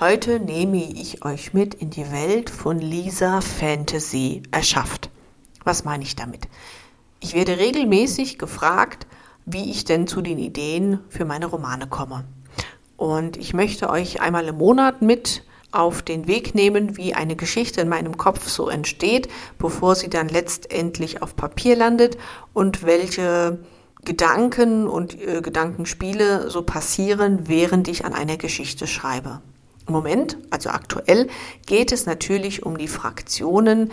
Heute nehme ich euch mit in die Welt von Lisa Fantasy erschafft. Was meine ich damit? Ich werde regelmäßig gefragt, wie ich denn zu den Ideen für meine Romane komme. Und ich möchte euch einmal im Monat mit auf den Weg nehmen, wie eine Geschichte in meinem Kopf so entsteht, bevor sie dann letztendlich auf Papier landet und welche Gedanken und äh, Gedankenspiele so passieren, während ich an einer Geschichte schreibe. Im Moment, also aktuell, geht es natürlich um die Fraktionen,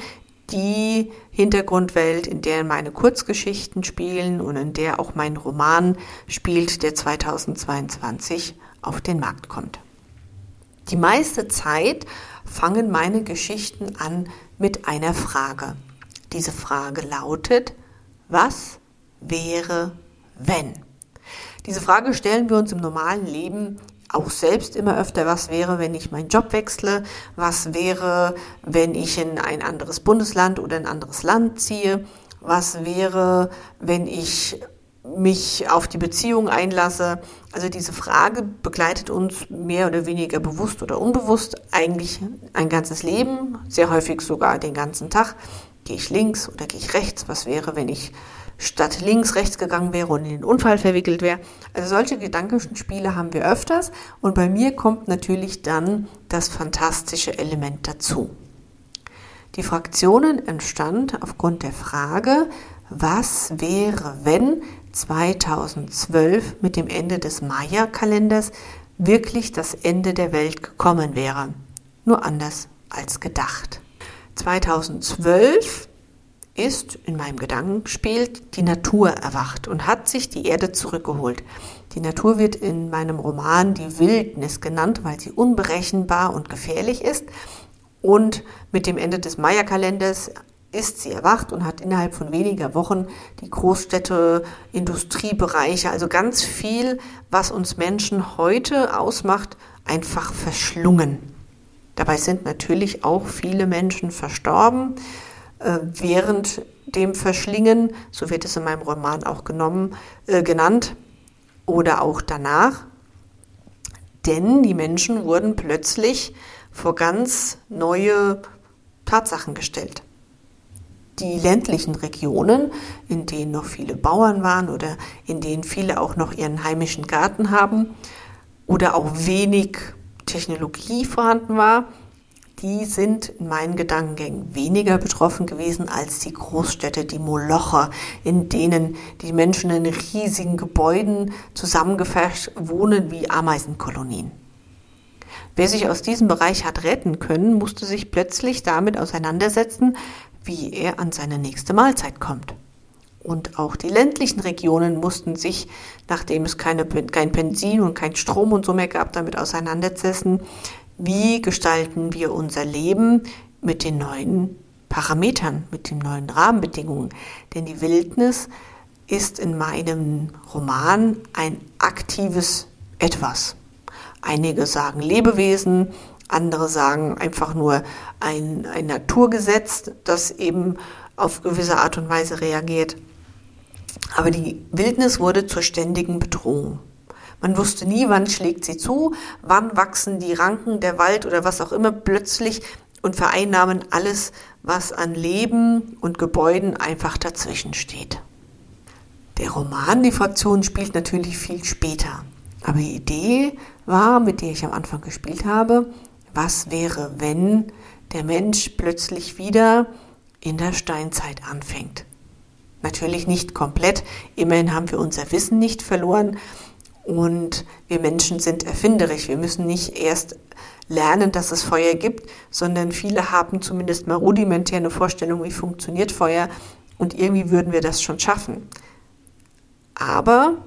die Hintergrundwelt, in der meine Kurzgeschichten spielen und in der auch mein Roman spielt, der 2022 auf den Markt kommt. Die meiste Zeit fangen meine Geschichten an mit einer Frage. Diese Frage lautet, was wäre, wenn? Diese Frage stellen wir uns im normalen Leben auch selbst immer öfter, was wäre, wenn ich meinen Job wechsle, was wäre, wenn ich in ein anderes Bundesland oder ein anderes Land ziehe, was wäre, wenn ich mich auf die Beziehung einlasse. Also diese Frage begleitet uns mehr oder weniger bewusst oder unbewusst eigentlich ein ganzes Leben, sehr häufig sogar den ganzen Tag. Gehe ich links oder gehe ich rechts? Was wäre, wenn ich statt links rechts gegangen wäre und in den Unfall verwickelt wäre. Also solche Gedankenspiele haben wir öfters und bei mir kommt natürlich dann das fantastische Element dazu. Die Fraktionen entstand aufgrund der Frage, was wäre, wenn 2012 mit dem Ende des Maya-Kalenders wirklich das Ende der Welt gekommen wäre. Nur anders als gedacht. 2012 ist in meinem Gedankenspiel die Natur erwacht und hat sich die Erde zurückgeholt. Die Natur wird in meinem Roman die Wildnis genannt, weil sie unberechenbar und gefährlich ist. Und mit dem Ende des Maya-Kalenders ist sie erwacht und hat innerhalb von weniger Wochen die Großstädte, Industriebereiche, also ganz viel, was uns Menschen heute ausmacht, einfach verschlungen. Dabei sind natürlich auch viele Menschen verstorben während dem Verschlingen, so wird es in meinem Roman auch genommen, äh, genannt, oder auch danach. Denn die Menschen wurden plötzlich vor ganz neue Tatsachen gestellt. Die ländlichen Regionen, in denen noch viele Bauern waren oder in denen viele auch noch ihren heimischen Garten haben oder auch wenig Technologie vorhanden war, die sind in meinen Gedankengängen weniger betroffen gewesen als die Großstädte, die Moloche, in denen die Menschen in riesigen Gebäuden zusammengefasst wohnen wie Ameisenkolonien. Wer sich aus diesem Bereich hat retten können, musste sich plötzlich damit auseinandersetzen, wie er an seine nächste Mahlzeit kommt. Und auch die ländlichen Regionen mussten sich, nachdem es keine, kein Benzin und kein Strom und so mehr gab, damit auseinandersetzen, wie gestalten wir unser Leben mit den neuen Parametern, mit den neuen Rahmenbedingungen. Denn die Wildnis ist in meinem Roman ein aktives Etwas. Einige sagen Lebewesen, andere sagen einfach nur ein, ein Naturgesetz, das eben auf gewisse Art und Weise reagiert. Aber die Wildnis wurde zur ständigen Bedrohung. Man wusste nie, wann schlägt sie zu, wann wachsen die Ranken, der Wald oder was auch immer plötzlich und vereinnahmen alles, was an Leben und Gebäuden einfach dazwischen steht. Der Roman Die Fraktion spielt natürlich viel später. Aber die Idee war, mit der ich am Anfang gespielt habe, was wäre, wenn der Mensch plötzlich wieder in der Steinzeit anfängt. Natürlich nicht komplett, immerhin haben wir unser Wissen nicht verloren, und wir Menschen sind erfinderisch. Wir müssen nicht erst lernen, dass es Feuer gibt, sondern viele haben zumindest mal rudimentär eine Vorstellung, wie funktioniert Feuer und irgendwie würden wir das schon schaffen. Aber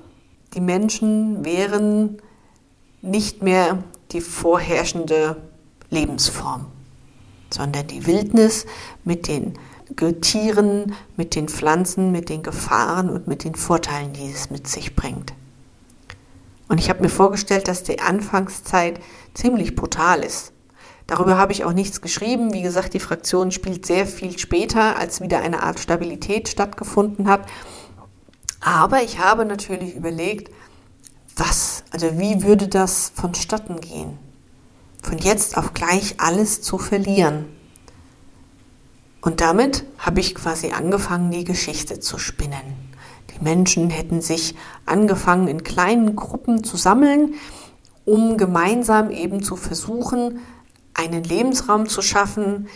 die Menschen wären nicht mehr die vorherrschende Lebensform, sondern die Wildnis mit den Tieren, mit den Pflanzen, mit den Gefahren und mit den Vorteilen, die es mit sich bringt. Und ich habe mir vorgestellt, dass die Anfangszeit ziemlich brutal ist. Darüber habe ich auch nichts geschrieben. Wie gesagt, die Fraktion spielt sehr viel später, als wieder eine Art Stabilität stattgefunden hat. Aber ich habe natürlich überlegt, was, also wie würde das vonstatten gehen? Von jetzt auf gleich alles zu verlieren. Und damit habe ich quasi angefangen, die Geschichte zu spinnen. Die Menschen hätten sich angefangen, in kleinen Gruppen zu sammeln, um gemeinsam eben zu versuchen, einen Lebensraum zu schaffen,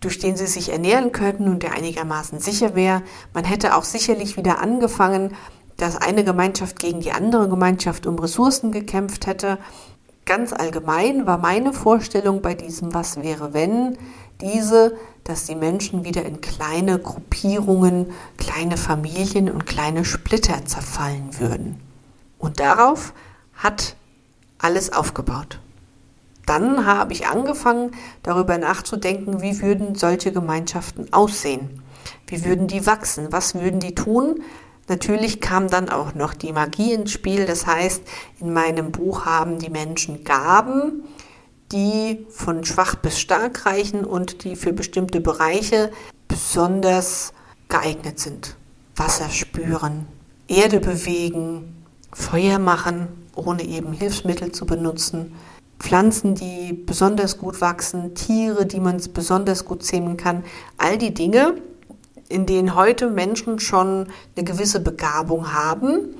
durch den sie sich ernähren könnten und der einigermaßen sicher wäre. Man hätte auch sicherlich wieder angefangen, dass eine Gemeinschaft gegen die andere Gemeinschaft um Ressourcen gekämpft hätte. Ganz allgemein war meine Vorstellung bei diesem Was wäre wenn diese, dass die Menschen wieder in kleine Gruppierungen, kleine Familien und kleine Splitter zerfallen würden. Und darauf hat alles aufgebaut. Dann habe ich angefangen, darüber nachzudenken, wie würden solche Gemeinschaften aussehen? Wie würden die wachsen? Was würden die tun? Natürlich kam dann auch noch die Magie ins Spiel. Das heißt, in meinem Buch haben die Menschen Gaben, die von schwach bis stark reichen und die für bestimmte Bereiche besonders geeignet sind. Wasser spüren, Erde bewegen, Feuer machen, ohne eben Hilfsmittel zu benutzen, Pflanzen, die besonders gut wachsen, Tiere, die man besonders gut zähmen kann. All die Dinge, in denen heute Menschen schon eine gewisse Begabung haben,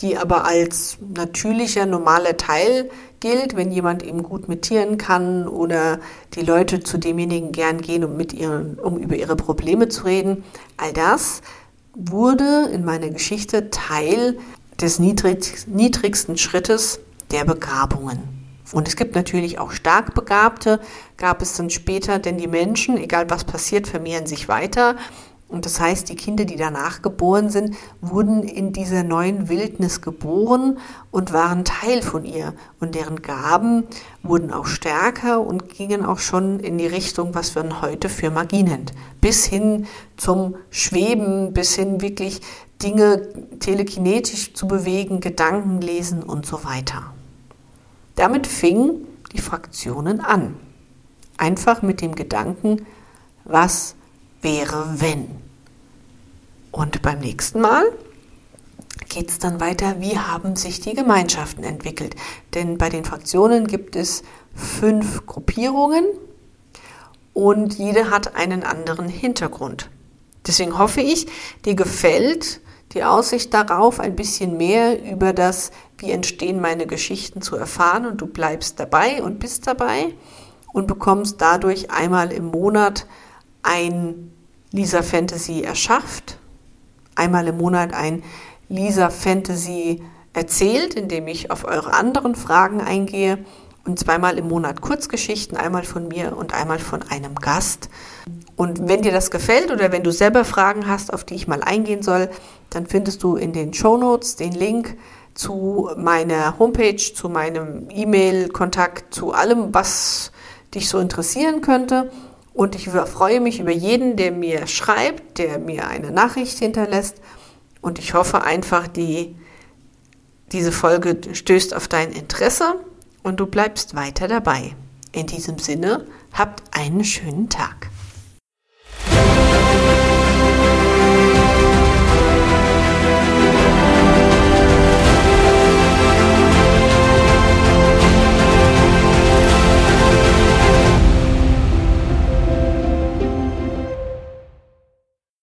die aber als natürlicher, normaler Teil gilt, wenn jemand eben gut mit Tieren kann oder die Leute zu demjenigen gern gehen, um, mit ihren, um über ihre Probleme zu reden. All das wurde in meiner Geschichte Teil des niedrig, niedrigsten Schrittes der Begabungen. Und es gibt natürlich auch stark Begabte, gab es dann später, denn die Menschen, egal was passiert, vermehren sich weiter. Und das heißt, die Kinder, die danach geboren sind, wurden in dieser neuen Wildnis geboren und waren Teil von ihr. Und deren Gaben wurden auch stärker und gingen auch schon in die Richtung, was man heute für Magie nennt. Bis hin zum Schweben, bis hin wirklich Dinge telekinetisch zu bewegen, Gedanken lesen und so weiter. Damit fingen die Fraktionen an. Einfach mit dem Gedanken, was wäre wenn? Und beim nächsten Mal geht es dann weiter, wie haben sich die Gemeinschaften entwickelt. Denn bei den Fraktionen gibt es fünf Gruppierungen und jede hat einen anderen Hintergrund. Deswegen hoffe ich, dir gefällt die Aussicht darauf, ein bisschen mehr über das, wie entstehen meine Geschichten zu erfahren und du bleibst dabei und bist dabei und bekommst dadurch einmal im Monat ein Lisa Fantasy erschafft, einmal im Monat ein Lisa Fantasy erzählt, indem ich auf eure anderen Fragen eingehe und zweimal im Monat Kurzgeschichten, einmal von mir und einmal von einem Gast. Und wenn dir das gefällt oder wenn du selber Fragen hast, auf die ich mal eingehen soll, dann findest du in den Show Notes den Link zu meiner Homepage, zu meinem E-Mail-Kontakt, zu allem, was dich so interessieren könnte. Und ich freue mich über jeden, der mir schreibt, der mir eine Nachricht hinterlässt. Und ich hoffe einfach, die, diese Folge stößt auf dein Interesse und du bleibst weiter dabei. In diesem Sinne, habt einen schönen Tag.